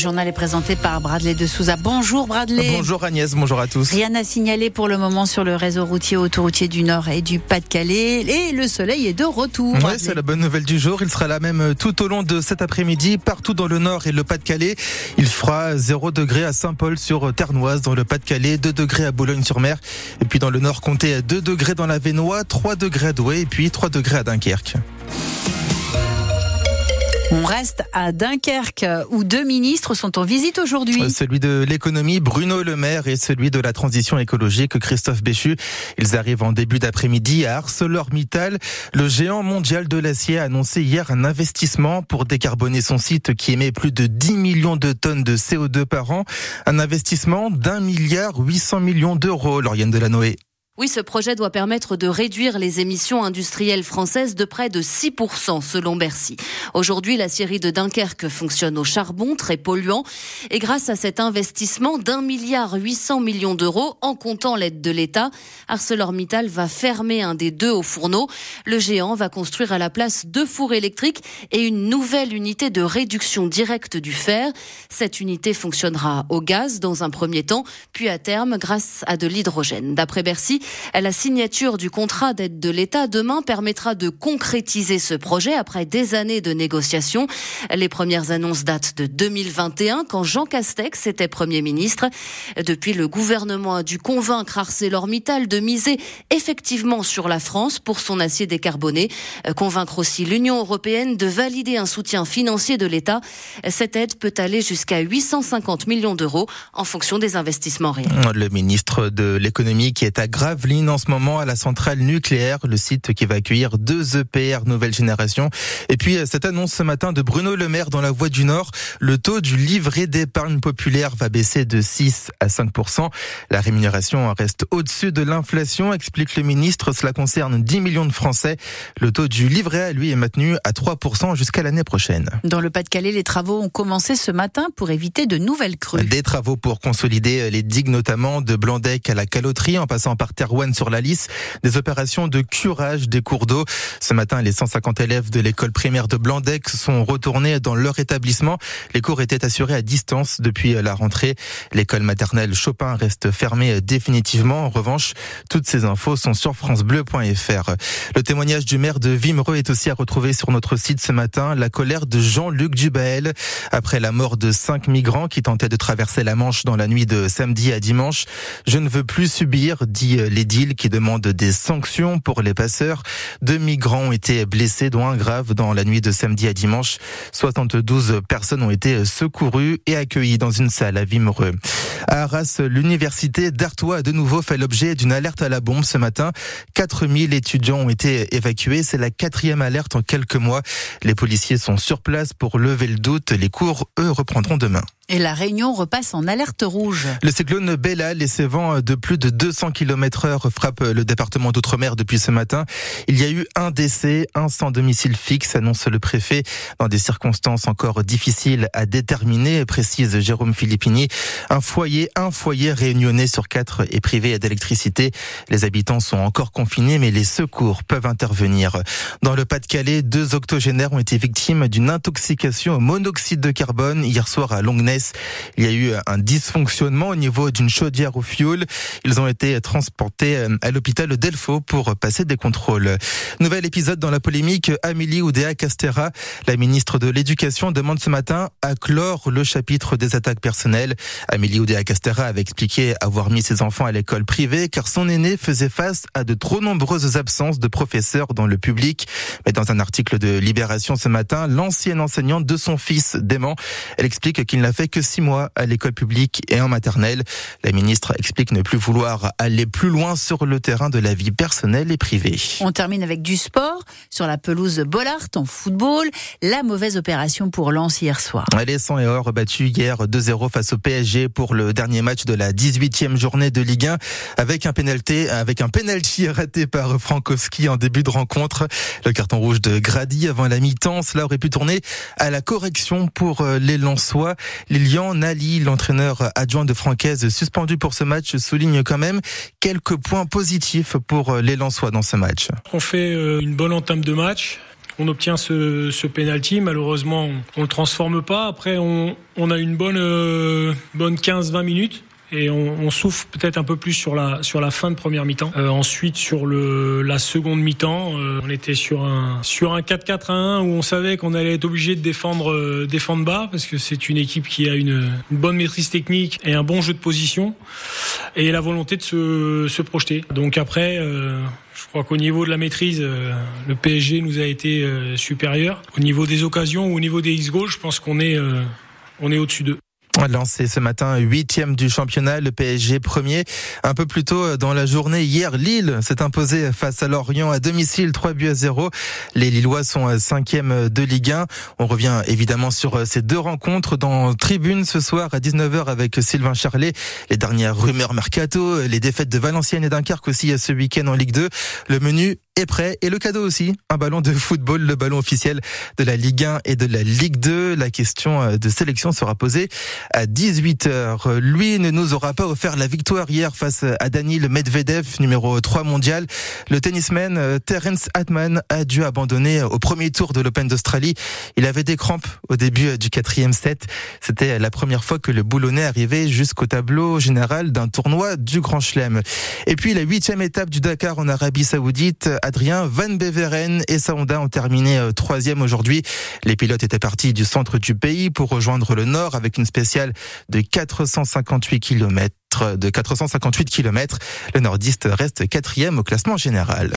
journal est présenté par Bradley de Souza. Bonjour Bradley. Bonjour Agnès, bonjour à tous. Rien à signaler pour le moment sur le réseau routier autoroutier du Nord et du Pas-de-Calais. Et le soleil est de retour. Oui, c'est la bonne nouvelle du jour. Il sera là même tout au long de cet après-midi, partout dans le Nord et le Pas-de-Calais. Il fera 0 degré à Saint-Paul sur Ternoise, dans le Pas-de-Calais, 2 degrés à Boulogne-sur-Mer. Et puis dans le Nord, comptez 2 degrés dans la Vénois, 3 degrés à Douai et puis 3 degrés à Dunkerque. On reste à Dunkerque où deux ministres sont en visite aujourd'hui. Celui de l'économie, Bruno Le Maire, et celui de la transition écologique, Christophe Béchu. Ils arrivent en début d'après-midi à ArcelorMittal. Le géant mondial de l'acier a annoncé hier un investissement pour décarboner son site qui émet plus de 10 millions de tonnes de CO2 par an. Un investissement d'un milliard 800 millions d'euros, Lauriane Delanoë. Oui, ce projet doit permettre de réduire les émissions industrielles françaises de près de 6% selon Bercy. Aujourd'hui, la scierie de Dunkerque fonctionne au charbon, très polluant. Et grâce à cet investissement d'un milliard 800 millions d'euros, en comptant l'aide de l'État, ArcelorMittal va fermer un des deux au fourneau. Le géant va construire à la place deux fours électriques et une nouvelle unité de réduction directe du fer. Cette unité fonctionnera au gaz dans un premier temps, puis à terme grâce à de l'hydrogène. D'après Bercy, la signature du contrat d'aide de l'État demain permettra de concrétiser ce projet après des années de négociations. Les premières annonces datent de 2021 quand Jean Castex était Premier ministre. Depuis, le gouvernement a dû convaincre ArcelorMittal de miser effectivement sur la France pour son acier décarboné. Convaincre aussi l'Union européenne de valider un soutien financier de l'État. Cette aide peut aller jusqu'à 850 millions d'euros en fonction des investissements réels. Le ministre de l'économie qui est à grave en ce moment à la centrale nucléaire, le site qui va accueillir deux EPR nouvelle génération. Et puis euh, cette annonce ce matin de Bruno Le Maire dans la Voix du Nord, le taux du livret d'épargne populaire va baisser de 6 à 5 La rémunération reste au-dessus de l'inflation, explique le ministre. Cela concerne 10 millions de Français. Le taux du livret A, lui, est maintenu à 3% jusqu'à l'année prochaine. Dans le Pas-de-Calais, les travaux ont commencé ce matin pour éviter de nouvelles crues. Des travaux pour consolider les digues, notamment de Blandec à la Caloterie, en passant par Terre sur la lisse, des opérations de curage des cours d'eau. Ce matin, les 150 élèves de l'école primaire de Blandec sont retournés dans leur établissement. Les cours étaient assurés à distance depuis la rentrée. L'école maternelle Chopin reste fermée définitivement. En revanche, toutes ces infos sont sur francebleu.fr. Le témoignage du maire de Vimereux est aussi à retrouver sur notre site ce matin. La colère de Jean-Luc Dubaël après la mort de cinq migrants qui tentaient de traverser la Manche dans la nuit de samedi à dimanche. Je ne veux plus subir, dit les qui demande des sanctions pour les passeurs. Deux migrants ont été blessés, dont un grave dans la nuit de samedi à dimanche. 72 personnes ont été secourues et accueillies dans une salle à Vimereux. À Arras, l'université d'Artois a de nouveau fait l'objet d'une alerte à la bombe ce matin. 4000 étudiants ont été évacués. C'est la quatrième alerte en quelques mois. Les policiers sont sur place pour lever le doute. Les cours, eux, reprendront demain. Et la Réunion repasse en alerte rouge. Le cyclone Bella et ses vents de plus de 200 km heure frappent le département d'Outre-mer depuis ce matin. Il y a eu un décès, un sans domicile fixe, annonce le préfet, dans des circonstances encore difficiles à déterminer, précise Jérôme Filippini. Un foyer, un foyer réunionnais sur quatre est privé d'électricité. Les habitants sont encore confinés, mais les secours peuvent intervenir. Dans le Pas-de-Calais, deux octogénaires ont été victimes d'une intoxication au monoxyde de carbone hier soir à Longnes. Il y a eu un dysfonctionnement au niveau d'une chaudière au fioul. Ils ont été transportés euh, à l'hôpital Delfaux pour passer des contrôles. Nouvel épisode dans la polémique. Amélie Oudéa Castera, la ministre de l'Éducation, demande ce matin à clore le chapitre des attaques personnelles. Amélie Oudéa Castera avait expliqué avoir mis ses enfants à l'école privée car son aîné faisait face à de trop nombreuses absences de professeurs dans le public. Mais dans un article de Libération ce matin, l'ancienne enseignante de son fils dément. Elle explique qu'il n'a fait que six mois à l'école publique et en maternelle. La ministre explique ne plus vouloir aller plus loin sur le terrain de la vie personnelle et privée. On termine avec du sport sur la pelouse Bollard en football. La mauvaise opération pour Lens hier soir. Les 100 et or battu hier 2-0 face au PSG pour le dernier match de la 18e journée de Ligue 1 avec un penalty, avec un penalty raté par Frankowski en début de rencontre. Le carton rouge de Grady avant la mi-temps, cela aurait pu tourner à la correction pour euh, les Lensois. Lilian Nali, l'entraîneur adjoint de Francaise, suspendu pour ce match, souligne quand même quelques points positifs pour euh, les Lensois dans ce match. On fait euh, une bonne entame de match. on obtient ce, ce penalty. Malheureusement, on, ne le transforme pas. Après, on, a une bonne, euh, bonne 15-20 minutes et on, souffre peut-être un peu plus sur la sur la fin de première mi-temps. Euh, ensuite sur le la seconde mi-temps, euh, on était sur un sur un 4-4-1 où on savait qu'on allait être obligé de défendre euh, défendre bas parce que c'est une équipe qui a une, une, bonne maîtrise technique et un bon jeu de position et la volonté de se, se projeter. Donc après je crois qu'au niveau de la maîtrise, le PSG nous a été supérieur. Au niveau des occasions ou au niveau des X-goals, je pense qu'on est, on est au-dessus d'eux. Lancé ce matin huitième du championnat, le PSG premier. Un peu plus tôt dans la journée, hier, Lille s'est imposé face à Lorient à domicile, 3 buts à 0. Les Lillois sont cinquième de Ligue 1. On revient évidemment sur ces deux rencontres dans Tribune ce soir à 19h avec Sylvain Charlet. Les dernières rumeurs mercato, les défaites de Valenciennes et Dunkerque aussi ce week-end en Ligue 2. Le menu est prêt et le cadeau aussi, un ballon de football, le ballon officiel de la Ligue 1 et de la Ligue 2. La question de sélection sera posée à 18h. Lui ne nous aura pas offert la victoire hier face à Daniel Medvedev, numéro 3 mondial. Le tennisman euh, Terence Atman a dû abandonner au premier tour de l'Open d'Australie. Il avait des crampes au début du quatrième set. C'était la première fois que le boulonnais arrivait jusqu'au tableau général d'un tournoi du Grand Chelem. Et puis la huitième étape du Dakar en Arabie Saoudite, Adrien Van Beveren et sa Honda ont terminé euh, troisième aujourd'hui. Les pilotes étaient partis du centre du pays pour rejoindre le nord avec une spéciale de 458 km. De 458 km, le nordiste reste quatrième au classement général.